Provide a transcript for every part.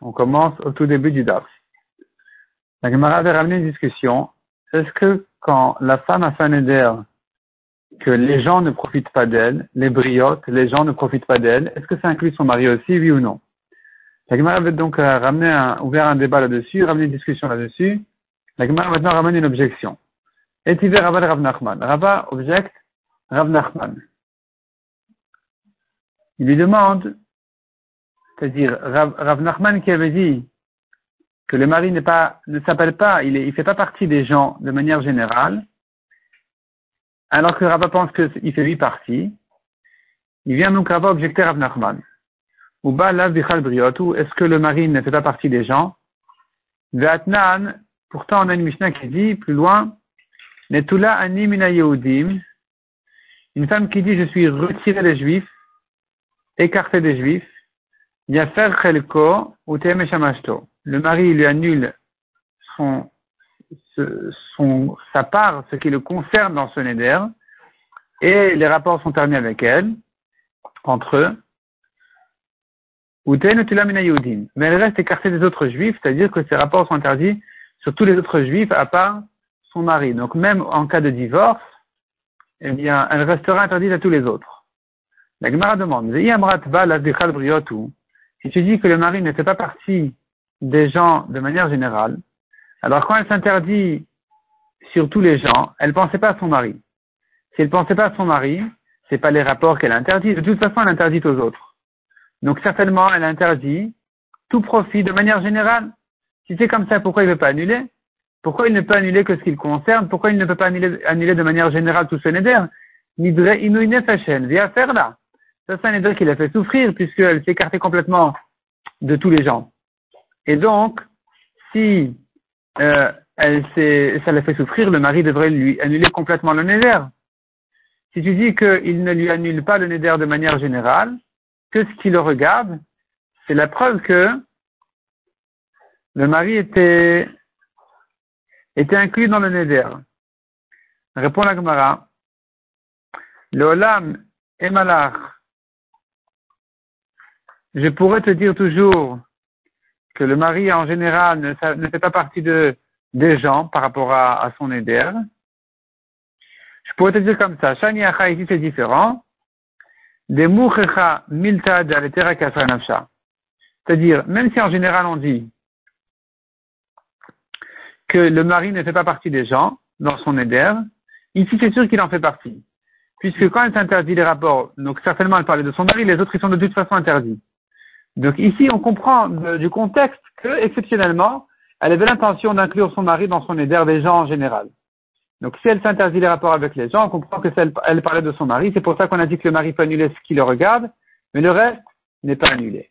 On commence au tout début du Daf. La Gemara avait ramené une discussion. Est-ce que quand la femme a fait un éder, que les gens ne profitent pas d'elle, les briottes, les gens ne profitent pas d'elle, est-ce que ça inclut son mari aussi, oui ou non? La Gemara avait donc euh, ramené un, ouvert un débat là-dessus, ramené une discussion là-dessus. La Gemara maintenant ramène une objection. Et tu Rav Nachman. Rabba objecte Rav Nachman. Il lui demande c'est-à-dire Rav, Nachman qui avait dit que le mari ne s'appelle pas, il ne fait pas partie des gens de manière générale, alors que Rav pense qu'il fait huit parties, il vient donc Rav objecter Rav Nachman. Ou est-ce que le mari ne fait pas partie des gens? Ve'atnan, pourtant on a une Mishnah qui dit plus loin, Netula une femme qui dit je suis retiré des juifs, écarté des juifs, ou Le mari lui annule sa part, ce qui le concerne dans ce neder, et les rapports sont terminés avec elle, entre eux. Mais elle reste écartée des autres juifs, c'est-à-dire que ces rapports sont interdits sur tous les autres juifs à part son mari. Donc même en cas de divorce, eh bien, elle restera interdite à tous les autres. La Gemara demande, si tu dis que le mari ne fait pas partie des gens de manière générale, alors quand elle s'interdit sur tous les gens, elle ne pensait pas à son mari. Si elle ne pensait pas à son mari, c'est pas les rapports qu'elle interdit. De toute façon, elle interdit aux autres. Donc certainement, elle interdit tout profit de manière générale. Si c'est comme ça, pourquoi il ne veut pas annuler? Pourquoi il ne peut annuler que ce qui le concerne? Pourquoi il ne peut pas annuler, de manière générale tout ce neder Nidre via faire là. Ça, c'est un éder qui l'a fait souffrir puisqu'elle s'est écartée complètement de tous les gens. Et donc, si euh, ça l'a fait souffrir, le mari devrait lui annuler complètement le néder. Si tu dis qu'il ne lui annule pas le néder de manière générale, que ce qui le regarde, c'est la preuve que le mari était, inclus dans le néder. Répond la Gemara. Le Olam est malach je pourrais te dire toujours que le mari en général ne, fait pas partie de, des gens par rapport à, son éder. Je pourrais te dire comme ça, Shani Acha ici c'est différent. Des Mouchecha Milta C'est-à-dire, même si en général on dit que le mari ne fait pas partie des gens dans son éder, ici c'est sûr qu'il en fait partie. Puisque quand elle s'interdit les rapports, donc certainement elle parlait de son mari, les autres ils sont de toute façon interdits. Donc ici, on comprend du contexte que, exceptionnellement, elle avait l'intention d'inclure son mari dans son éder des gens en général. Donc si elle s'interdit les rapports avec les gens, on comprend que elle parlait de son mari. C'est pour ça qu'on a dit que le mari peut annuler ce qui le regarde, mais le reste n'est pas annulé.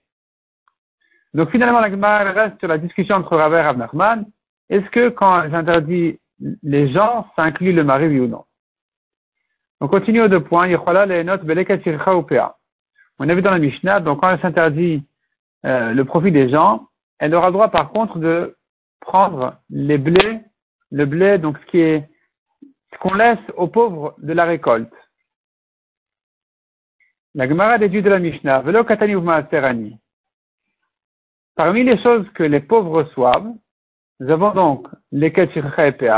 Donc finalement, la reste sur la discussion entre Raver et Rav Est-ce que quand elle s'interdit les gens, ça inclut le mari, oui ou non? On continue aux deux points. On a vu dans la Mishnah, donc quand elle s'interdit euh, le profit des gens, elle aura droit par contre de prendre les blés, le blé, donc ce qui est ce qu'on laisse aux pauvres de la récolte. La Gemara déduit de la Mishnah, Velo katani Parmi les choses que les pauvres reçoivent, nous avons donc les quêtes et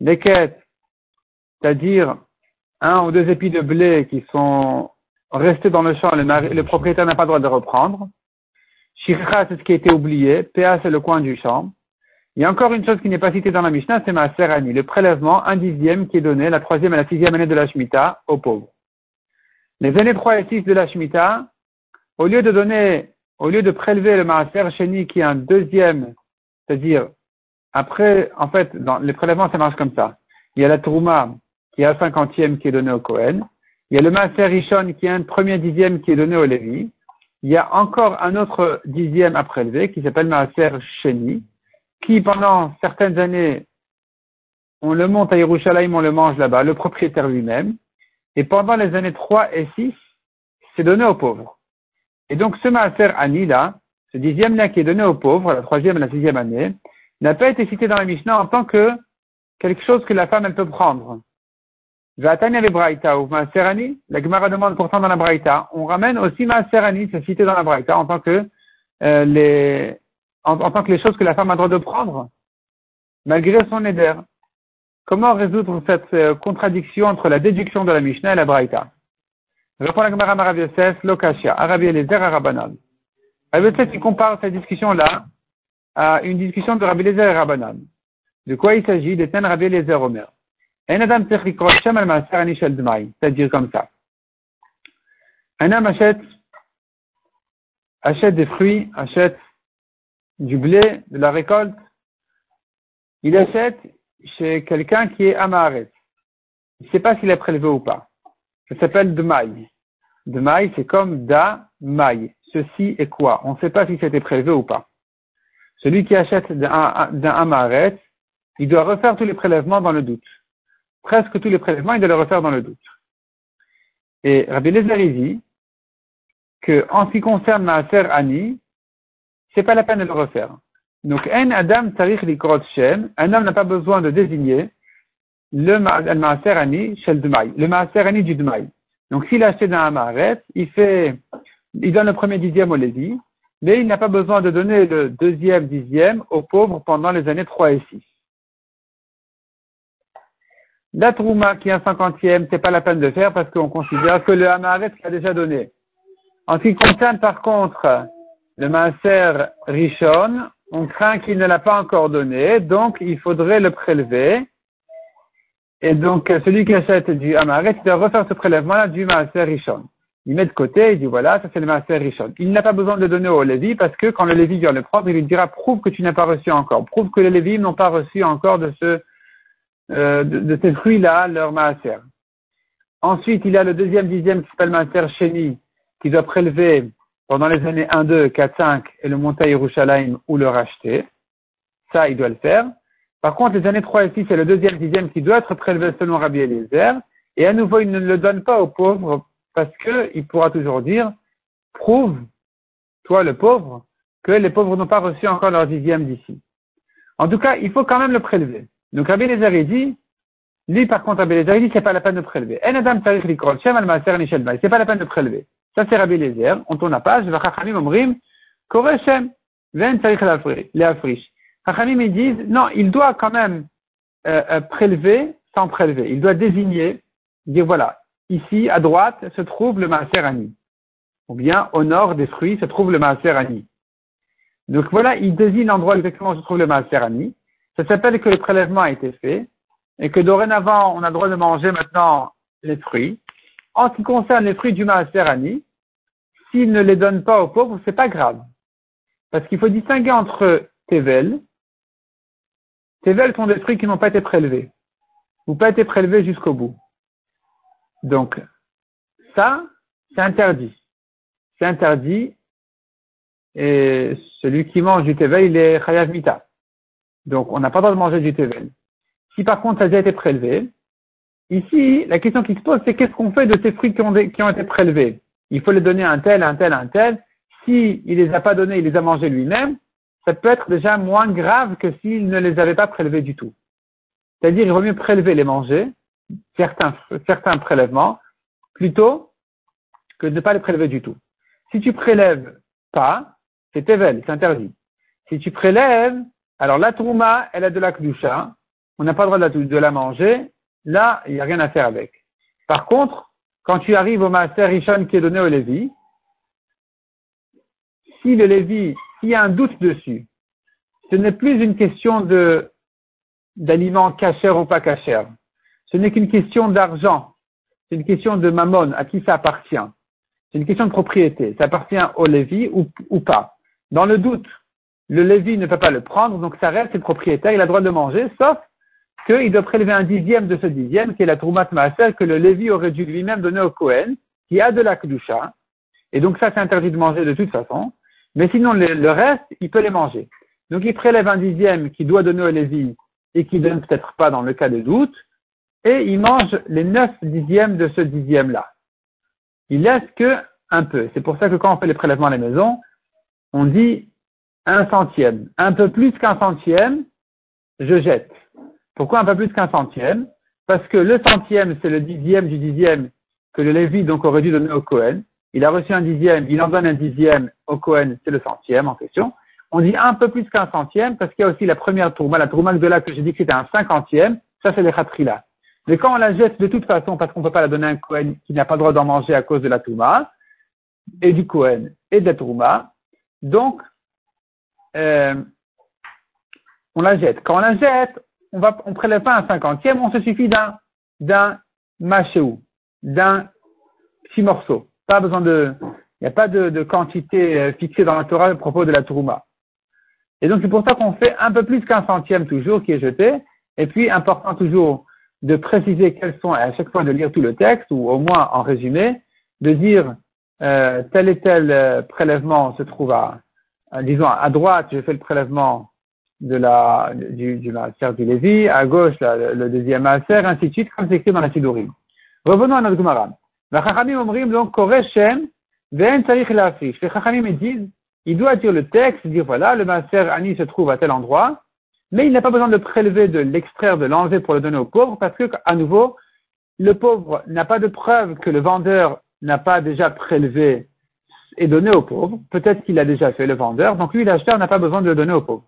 les quêtes, c'est-à-dire un ou deux épis de blé qui sont restés dans le champ, le, le propriétaire n'a pas le droit de reprendre. Shircha, c'est ce qui a été oublié. PA, c'est le coin du champ. Il y a encore une chose qui n'est pas citée dans la Mishnah, c'est ma Serani, le prélèvement, un dixième qui est donné la troisième et la sixième année de la Shemitah aux pauvres. Les années 3 et 6 de la Shemitah, au lieu de donner, au lieu de prélever le Maaser Sheni qui est un deuxième, c'est-à-dire, après, en fait, dans les prélèvements, ça marche comme ça. Il y a la Trouma qui est un cinquantième qui est donné au Kohen. Il y a le Maaser Rishon qui est un premier dixième qui est donné au Lévi il y a encore un autre dixième à prélever qui s'appelle Maaser Sheni, qui pendant certaines années, on le monte à Yerushalayim, on le mange là-bas, le propriétaire lui-même, et pendant les années 3 et 6, c'est donné aux pauvres. Et donc ce Maaser Ani là, ce dixième-là qui est donné aux pauvres, la troisième et la sixième année, n'a pas été cité dans la Mishnah en tant que quelque chose que la femme elle peut prendre. Vatani avec Braïta ou Maaserani, la Gemara demande pourtant dans la Braïta, on ramène aussi Maaserani, c'est cité dans la Braïta en tant que euh, les en, tant que les choses que la femme a le droit de prendre, malgré son éder. Comment résoudre cette euh, contradiction entre la déduction de la Mishnah et la Braïta? Répond la Gemara Marav Yosef, Lokashia, Arabi Eliezer, Arabanan. Rabbi il compare cette discussion-là à une discussion de Rabbi Eliezer et Rabbanan. De quoi il s'agit? Thèmes Rabbi Eliezer Omer. Comme ça. Un homme achète, achète des fruits, achète du blé, de la récolte. Il achète chez quelqu'un qui est amaret. Il ne sait pas s'il est prélevé ou pas. Ça s'appelle de maille. De maille, c'est comme da maille. Ceci est quoi On ne sait pas si c'était prélevé ou pas. Celui qui achète d'un amaret, il doit refaire tous les prélèvements dans le doute presque tous les prélèvements, il doit le refaire dans le doute. Et Rabbi Lezer dit que en ce qui concerne Maaser Ani, c'est pas la peine de le refaire. Donc, un Adam Tarich Likrot Shem, un homme n'a pas besoin de désigner le Maaser Ani Shel Dmaï, le Maaser Ani du Dmaï. Donc, s'il a acheté dans un Maaret, il fait, il donne le premier dixième au Lévi, mais il n'a pas besoin de donner le deuxième dixième aux pauvres pendant les années 3 et 6. La trouma qui est un cinquantième, c'est pas la peine de faire parce qu'on considère que le Hamaret a déjà donné. En ce qui concerne par contre le Maaser Rishon, on craint qu'il ne l'a pas encore donné, donc il faudrait le prélever. Et donc celui qui achète du Hamaret, il doit refaire ce prélèvement-là du Maaser Rishon. Il met de côté, il dit voilà, ça c'est le Maaser Rishon. Il n'a pas besoin de donner au Lévi parce que quand le Lévi vient le prendre, il lui dira prouve que tu n'as pas reçu encore, prouve que les Lévi n'ont pas reçu encore de ce euh, de, ces fruits-là, leur maaser. Ensuite, il y a le deuxième dixième qui s'appelle maaser sheni, qui doit prélever pendant les années 1, 2, 4, 5 et le monter Yerushalayim ou le racheter. Ça, il doit le faire. Par contre, les années 3 et 6, c'est le deuxième dixième qui doit être prélevé selon Rabbi Eliezer. Et à nouveau, il ne le donne pas aux pauvres parce qu'il pourra toujours dire, prouve, toi le pauvre, que les pauvres n'ont pas reçu encore leur dixième d'ici. En tout cas, il faut quand même le prélever. Donc Rabbi Lézer dit, lui par contre Rabbi Lézer dit c'est pas la peine de prélever. C'est pas la peine de prélever. Ça c'est Rabbi Lézer. On tourne la page. Vachachamim omrim kore ven tarich leafrish. Chachamim ils disent non, il doit quand même euh, euh, prélever sans prélever. Il doit désigner, dire voilà, ici à droite se trouve le maaser ani. Ou bien au nord des fruits se trouve le maaser ani. Donc voilà, il désigne l'endroit exactement où se trouve le maaser ani. Ça s'appelle que le prélèvement a été fait et que dorénavant, on a le droit de manger maintenant les fruits. En ce qui concerne les fruits du Maaserani, s'il ne les donne pas aux pauvres, c'est pas grave. Parce qu'il faut distinguer entre Tevel. Tevel sont des fruits qui n'ont pas été prélevés. Ou pas été prélevés jusqu'au bout. Donc, ça, c'est interdit. C'est interdit. Et celui qui mange du Tevel, il est Chayav Mita. Donc, on n'a pas le droit de manger du tevel. Si par contre ça a déjà été prélevé, ici, la question qui se pose, c'est qu'est-ce qu'on fait de ces fruits qui ont, été prélevés? Il faut les donner à un tel, un tel, un tel. S'il ne les a pas donnés, il les a mangés lui-même, ça peut être déjà moins grave que s'il ne les avait pas prélevés du tout. C'est-à-dire, il vaut mieux prélever les manger, certains, certains prélèvements, plutôt que de ne pas les prélever du tout. Si tu prélèves pas, c'est tevel, c'est interdit. Si tu prélèves, alors la trouma, elle a de la kdusha, on n'a pas le droit de la, manger, là, il n'y a rien à faire avec. Par contre, quand tu arrives au maaser Rishon qui est donné au Lévi, si le Lévi, s'il y a un doute dessus, ce n'est plus une question de d'aliments cachers ou pas cachers. Ce n'est qu'une question d'argent. C'est une question de mammon, à qui ça appartient. C'est une question de propriété. Ça appartient au Lévi ou pas. Dans le doute, le Lévi ne peut pas le prendre, donc ça reste le propriétaire, il a le droit de manger, sauf qu'il doit prélever un dixième de ce dixième, qui est la Troumat Maaser, que le Lévi aurait dû lui-même donner au Kohen, qui a de la Kedusha. Et donc ça, c'est interdit de manger de toute façon. Mais sinon, le, reste, il peut les manger. Donc il prélève un dixième qu'il doit donner au Lévi et qui donne peut-être pas dans le cas de doute, et il mange les neuf dixièmes de ce dixième-là. Il laisse que un peu. C'est pour ça que quand on fait les prélèvements à la maison, on dit un centième. Un peu plus qu'un centième, je jette. Pourquoi un peu plus qu'un centième? Parce que le centième, c'est le dixième du dixième que le Lévi donc aurait dû donner au Cohen. Il a reçu un dixième, il en donne un dixième au Cohen, c'est le centième en question. On dit un peu plus qu'un centième parce qu'il y a aussi la première tourma, la tourma de là que j'ai dit que c'était un cinquantième, ça c'est les khatrila. Mais quand on la jette de toute façon parce qu'on ne peut pas la donner à un Cohen qui n'a pas le droit d'en manger à cause de la tourma, et du Cohen et de la tourma, donc euh, on la jette. Quand on la jette, on on prélève pas un cinquantième, on se suffit d'un, d'un machéou, d'un petit morceau. Pas besoin de, il n'y a pas de, quantité euh, fixée dans la Torah à propos de la tourma. Et donc c'est pour ça qu'on fait un peu plus qu'un centième toujours qui est jeté. Et puis important toujours de préciser quels sont, à chaque fois de lire tout le texte, ou au moins en résumé, de dire euh, tel et tel prélèvement se trouve à, disons à droite, je fais le prélèvement de la, du, du maaser du Lévi, à gauche le, deuxième maaser, ainsi de suite, comme c'est écrit dans la Sidurim. Revenons à notre Gemara. Les Chachamim omrim donc Koreshem, Ve'en Tzarich Lafish. Les Chachamim disent, il doit dire le texte, dire voilà, le maaser Ani se trouve à tel endroit, mais il n'a pas besoin de prélever, de l'extraire, de l'enlever pour le donner au pauvre, parce que, à nouveau, le pauvre n'a pas de preuve que le vendeur n'a pas déjà prélevé et donné au pauvre. Peut-être qu'il a déjà fait le vendeur, donc lui, l'acheteur, n'a pas besoin de le donner au pauvre.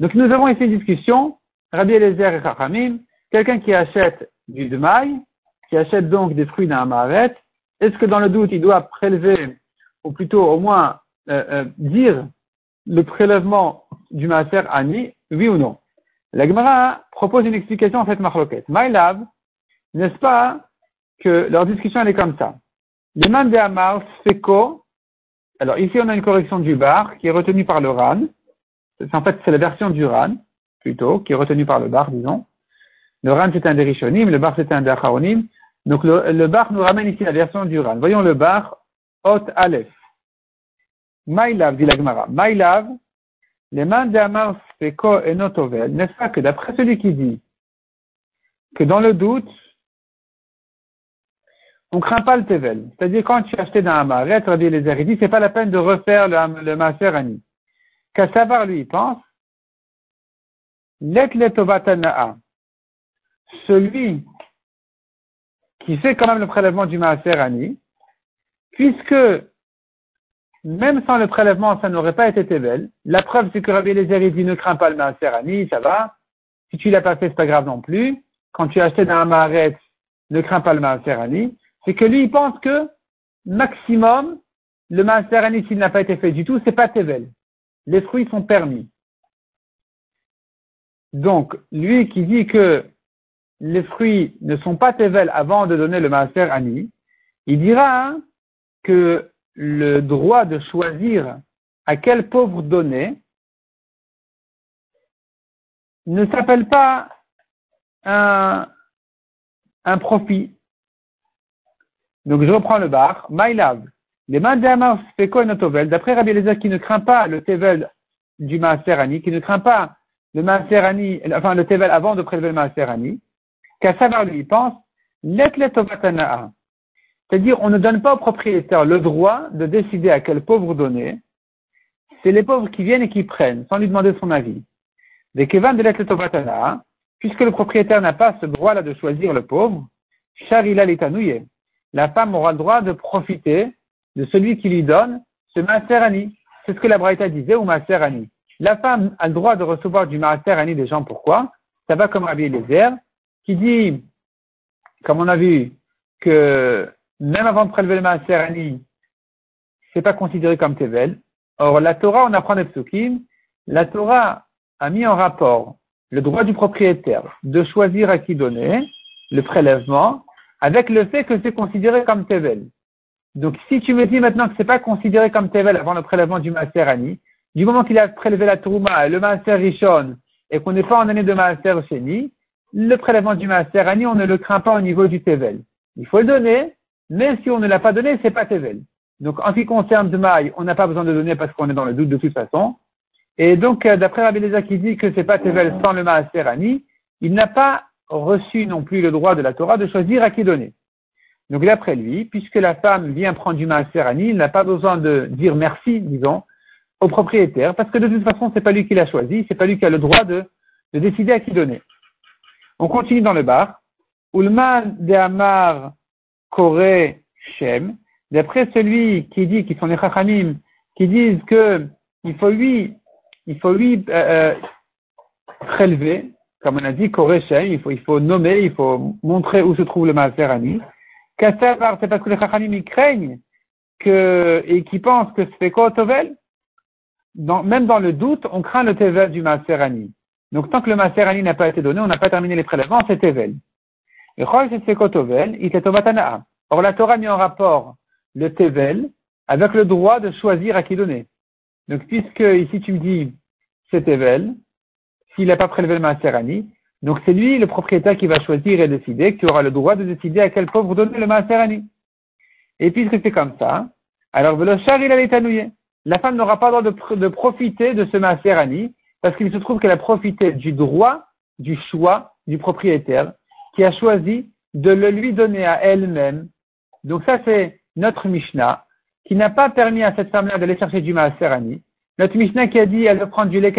Donc nous avons ici une discussion, Rabbi Eliezer et Chachamim, quelqu'un qui achète du demaï, qui achète donc des fruits d'un maret, est-ce que dans le doute il doit prélever, ou plutôt au moins euh, euh, dire le prélèvement du maaser ani, oui ou non? La Gemara propose une explication en fait marloquette. Maïlav, n'est-ce pas que leur discussion elle est comme ça? Les mains de Hamar, Feko, alors ici on a une correction du bar qui est retenue par le RAN, en fait, c'est la version du RAN, plutôt, qui est retenue par le bar, disons. Le RAN, c'est un des Rishonim, le bar, c'est un des Acharonim. Donc, le, bar nous ramène ici la version du RAN. Voyons le bar, Hot Aleph. Maïlav, dit la Gemara. Maïlav, les mains d'Amar et Notovel. N'est-ce pas que d'après celui qui dit que dans le doute, on craint pas le Tevel. C'est-à-dire, quand tu as acheté dans Amaret, Rabbi Eliezer, il c'est pas la peine de refaire le, le Maser Ani savoir lui pense, celui qui fait quand même le prélèvement du Maaser Ani, puisque même sans le prélèvement, ça n'aurait pas été Tevel. La preuve, c'est que Rabbi Eliezer dit ne crains pas le Maaser Ani, ça va. Si tu l'as pas fait, c'est pas grave non plus. Quand tu as acheté dans un Maaret, ne crains pas le Maaser Ani. C'est que lui, il pense que maximum, le Maaser s'il n'a pas été fait du tout, c'est pas Tevel les fruits sont permis. Donc, lui qui dit que les fruits ne sont pas tevel avant de donner le maaser ani, il dira hein, que le droit de choisir à quel pauvre donner ne s'appelle pas un profit. Donc je reprends le bar. My love. Les mains Tovel, d'après Rabbi Eliezer qui ne craint pas le Tevel du Maaserani, qui ne craint pas le Maaserani, enfin le Tevel avant de prélever le Maaserani, qu'à savoir lui, il pense, c'est-à-dire on ne donne pas au propriétaire le droit de décider à quel pauvre donner, c'est les pauvres qui viennent et qui prennent, sans lui demander son avis. Des Kevan de puisque le propriétaire n'a pas ce droit-là de choisir le pauvre, Charila la femme aura le droit de profiter de celui qui lui donne ce Maaser C'est ce que la Braïta disait, ou Maaser La femme a le droit de recevoir du Maaser des gens. Pourquoi? Ça va comme Rabbi Eliezer, qui dit, comme on a vu, que même avant de prélever le Maaser Ani, c'est pas considéré comme Tevel. Or, la Torah, on apprend des psukim, la Torah a mis en rapport le droit du propriétaire de choisir à qui donner le prélèvement avec le fait que c'est considéré comme Tevel. Donc, si tu me dis maintenant que c'est pas considéré comme Tevel avant le prélèvement du Maaser Ani, du moment qu'il a prélevé la Trouma le Maaser Rishon, et qu'on n'est pas en année de Maaser Sheni, le prélèvement du Maaser Ani, on ne le craint pas au niveau du Tevel. Il faut le donner, mais si on ne l'a pas donné, c'est pas Tevel. Donc, en ce qui concerne Demaï, on n'a pas besoin de donner parce qu'on est dans le doute de toute façon. Et donc, euh, d'après Rabbi Leza qui dit que c'est pas Tevel sans le Maaser Ani, il n'a pas reçu non plus le droit de la Torah de choisir à qui donner. Donc d'après lui, puisque la femme vient prendre du maaser il n'a pas besoin de dire merci, disons, au propriétaire, parce que de toute façon, c'est pas lui qui l'a choisi, c'est pas lui qui a le droit de, de décider à qui donner. On continue dans le bar. Ulman de Amar Kore Shem, d'après celui qui dit, qui sont les Chachamim, qui disent que il faut lui, il faut lui euh, euh prélever, comme on a dit, Shem, il faut, il faut nommer, il faut montrer où se trouve le Maaser Ani. c'est parce que les Chachamim ils craignent que, et qui pensent que c'est quoi Tovel? Dans, Même dans le doute, on craint le Tevel du Maaser Ani. Donc tant que le Maaser Ani n'a pas été donné, on n'a pas terminé les prélèvements, c'est Tevel. Et c'est Tovel, il est Or, la Torah met en rapport le Tevel avec le droit de choisir à qui donner. Donc, puisque ici tu me dis c'est Tevel, s'il n'a pas prélevé le Maaserani, donc c'est lui le propriétaire qui va choisir et décider, qui aura le droit de décider à quel pauvre donner le Maaserani. Et puisque c'est comme ça, alors le char il allait étanouiller. La femme n'aura pas le droit de, profiter de ce Maaserani, parce qu'il se trouve qu'elle a profité du droit, du choix du propriétaire, qui a choisi de le lui donner à elle-même donc ça, c'est notre Mishnah, qui n'a pas permis à cette femme-là d'aller chercher du Maaserani. Notre Mishnah qui a dit elle veut prendre du lait.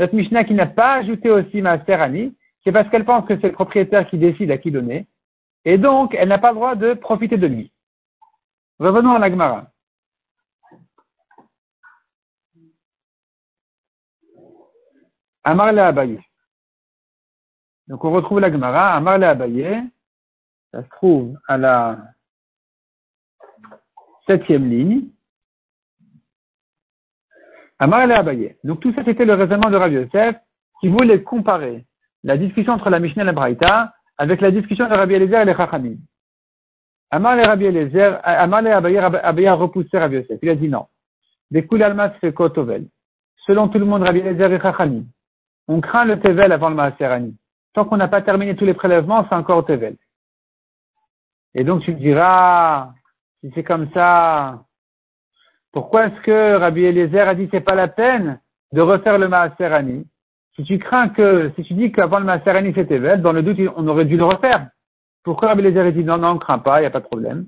Notre Mishnah qui n'a pas ajouté aussi Maaserani, c'est parce qu'elle pense que c'est le propriétaire qui décide à qui donner. Et donc, elle n'a pas le droit de profiter de lui. Revenons à la Gemara. Amar le Abaye. Donc on retrouve la Gemara, Amar le Abaye. Ça se trouve à la septième ligne. Amar Abaye. Donc tout ça, c'était le raisonnement de Rabbi Yosef qui voulait comparer la discussion entre la Mishnah et la Braïta avec la discussion de Rabbi Eliezer et les Chachamim. Amar et Rabbi Eliezer, Amar et Abaye, Abaye a repoussé Rabbi Yosef. Il a dit non. Des Almas fait Kotovel. Selon tout le monde, Rabbi Eliezer et Chachamim. On craint le Tevel avant le Maaserani. Tant qu'on n'a pas terminé tous les prélèvements, c'est encore Tevel. Et donc tu me diras, si c'est comme ça, pourquoi est-ce que Rabbi Eliezer a dit c'est pas la peine de refaire le Maaserani Si tu crains que, si tu dis qu'avant le Maaserani c'était belle, dans le doute on aurait dû le refaire. Pourquoi Rabbi Eliezer a dit non, non, on craint pas, il n'y a pas de problème?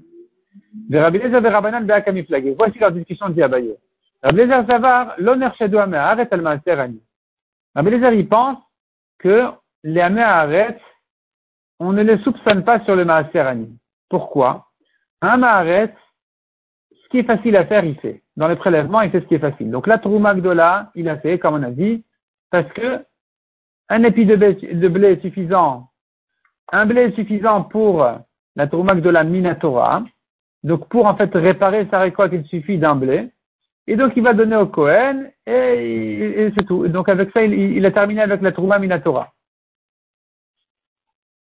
Rabbi Eliezer Rabbanan. Voici leur discussion dit. Rabbi Eliezer Savar, l'honneur chez arrête le Maaserani. Rabbi Eliezer il pense que les arrêtent, on ne les soupçonne pas sur le Maaserani. Pourquoi? Un Maharet, qui est facile à faire, il fait. Dans les prélèvements, il fait ce qui est facile. Donc la Trouma il a fait, comme on a dit, parce que un épi de blé, est suffisant, un blé suffisant pour la Trouma la Minatora. Donc pour en fait réparer sa récolte, il suffit d'un blé. Et donc il va donner au Cohen et, c'est tout. Donc avec ça, il, a terminé avec la Trouma Minatora.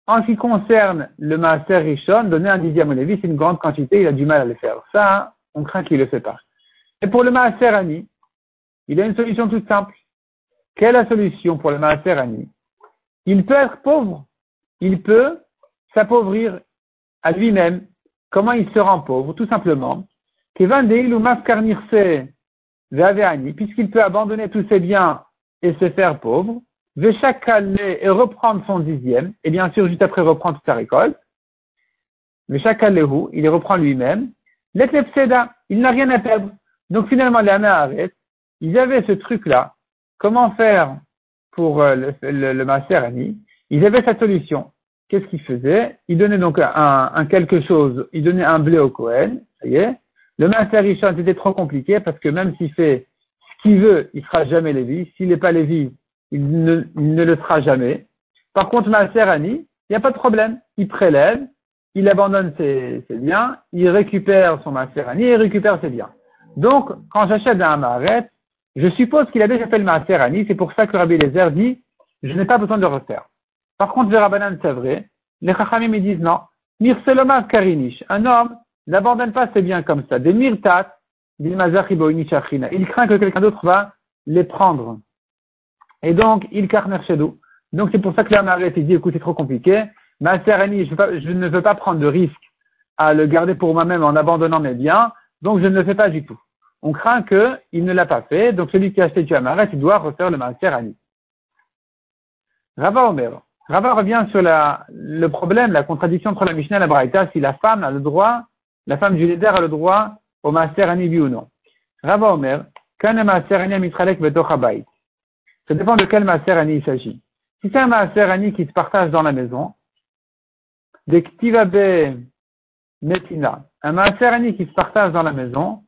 En ce qui concerne le Maaser Rishon, donner un dixième au Lévi, c'est une grande quantité, il a du mal à le faire. Ça, on craint qu'il le fait pas. Et pour le Maaser Ani, il a une solution toute simple. Quelle est la solution pour le Maaser Ani Il peut être pauvre. Il peut s'appauvrir à lui-même. Comment il se rend pauvre? Tout simplement. Puisqu'il peut abandonner tous ses biens et se faire pauvre, et reprendre son dixième, et bien sûr, juste après, reprendre sa récolte. Veshakalehu, il les reprend lui-même. Il n'a rien à perdre. Donc finalement, les arrêtent. ils avaient ce truc-là. Comment faire pour euh, le, le, le Ils avaient sa solution. Qu'est-ce qu'ils faisaient? Ils donnaient donc un, un, quelque chose, ils donnaient un blé au Cohen, ça y est. Le Maaser Rishon, c'était trop compliqué parce que même s'il fait ce qu'il veut, il sera jamais Lévi. S'il n'est pas Lévi, il ne, le sera jamais. Par contre, Maaser Ani, il n'y a pas de problème. Il prélève, il abandonne ses, biens, il récupère son Maaser Ani et il récupère ses biens. Donc, quand j'achète un Maharet, je suppose qu'il a déjà fait le Maaser Ani, c'est pour ça que Rabbi Lezer dit, je n'ai pas besoin de refaire. Par contre, Rabbanan, c'est vrai, les Chachamim me disent non. Mirseloma Karinish, un homme n'abandonne pas ses biens comme ça. Des mirtat, il craint que quelqu'un d'autre va les prendre. Et donc, il carner chez. Donc, c'est pour ça que la s'est dit, écoute, c'est trop compliqué. Ma je, je, ne veux pas prendre de risque à le garder pour moi-même en abandonnant mes biens, donc je ne le fais pas du tout. On craint qu'il ne l'a pas fait, donc celui qui a acheté du Amaret, il doit refaire le Maaser Ani. Rava Omer. Rava revient sur le problème, la contradiction entre la Mishnah et la Braïta, si la femme a le droit, la femme du leader a le droit au Maaser Ani, oui ou non. Rava Omer, quand Maaser Ani mitralek. Ça dépend de quel Maaser Ani il s'agit. Si c'est un Maaser Ani qui se partage dans la maison, des Metina, un Maaser qui se partage dans la maison,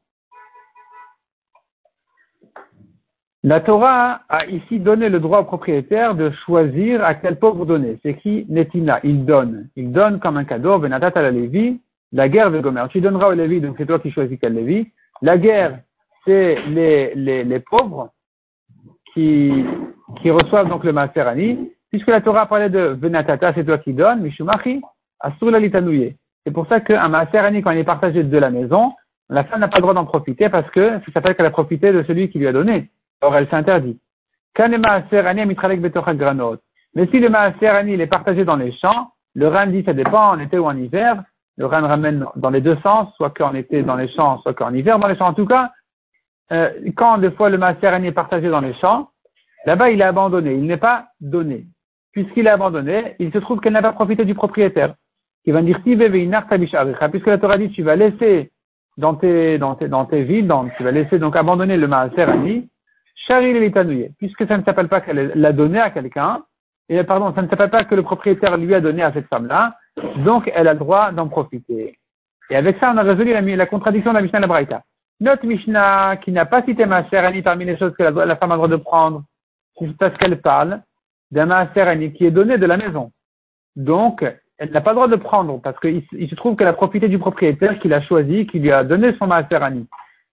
La Torah a ici donné le droit au propriétaire de choisir à quel pauvre donner. C'est qui Netina, il donne. Il donne comme un cadeau, Benatat à la Lévi, la guerre de Gomer. Tu donneras au Lévi, donc c'est toi qui choisis quel Lévi. La guerre, c'est les, les, les, pauvres qui, qui reçoivent donc le Maserani. Puisque la Torah parlait de Benatata, c'est toi qui donnes, Mishumachi, C'est pour ça qu'un Maserani, quand il est partagé de la maison, la femme n'a pas le droit d'en profiter parce que ça s'appelle qu'elle a profité de celui qui lui a donné. Or, elle s'interdit. Mais si le maaser est partagé dans les champs, le RAN dit ça dépend en été ou en hiver. Le RAN ramène dans les deux sens, soit qu'en été dans les champs, soit qu'en hiver dans les champs. En tout cas, euh, quand des fois le maaser est partagé dans les champs, là-bas il est abandonné, il n'est pas donné. Puisqu'il est abandonné, il se trouve qu'elle n'a pas profité du propriétaire. Qui va dire, puisque la Torah dit, tu vas laisser dans tes, dans tes, dans tes villes, tu vas laisser donc abandonner le maaser Charil et puisque ça ne s'appelle pas qu'elle l'a donné à quelqu'un, et pardon, ça ne s'appelle pas que le propriétaire lui a donné à cette femme-là, donc elle a le droit d'en profiter. Et avec ça, on a résolu la, contradiction de la Mishnah la Braïta. Notre Mishnah, qui n'a pas cité Maaser parmi les choses que la, femme a le droit de prendre, c'est parce qu'elle parle d'un Maaser qui est donné de la maison. Donc, elle n'a pas le droit de prendre parce qu'il se trouve qu'elle a profité du propriétaire qui l'a choisi, qui lui a donné son Maaser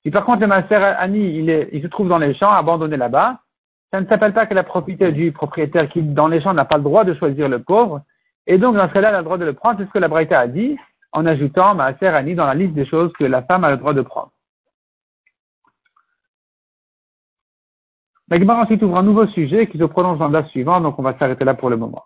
si par contre le Maaser Ani, il, est, il se trouve dans les champs, abandonné là-bas, ça ne s'appelle pas qu'elle a profité du propriétaire qui, dans les champs, n'a pas le droit de choisir le pauvre. Et donc, dans ce cas-là, elle a le droit de le prendre. C'est ce que la Braïta a dit, en ajoutant Maaser Ani dans la liste des choses que la femme a le droit de prendre. La Gemara ensuite ouvre un nouveau sujet qui se prolonge dans le suivant, donc on va s'arrêter là pour le moment.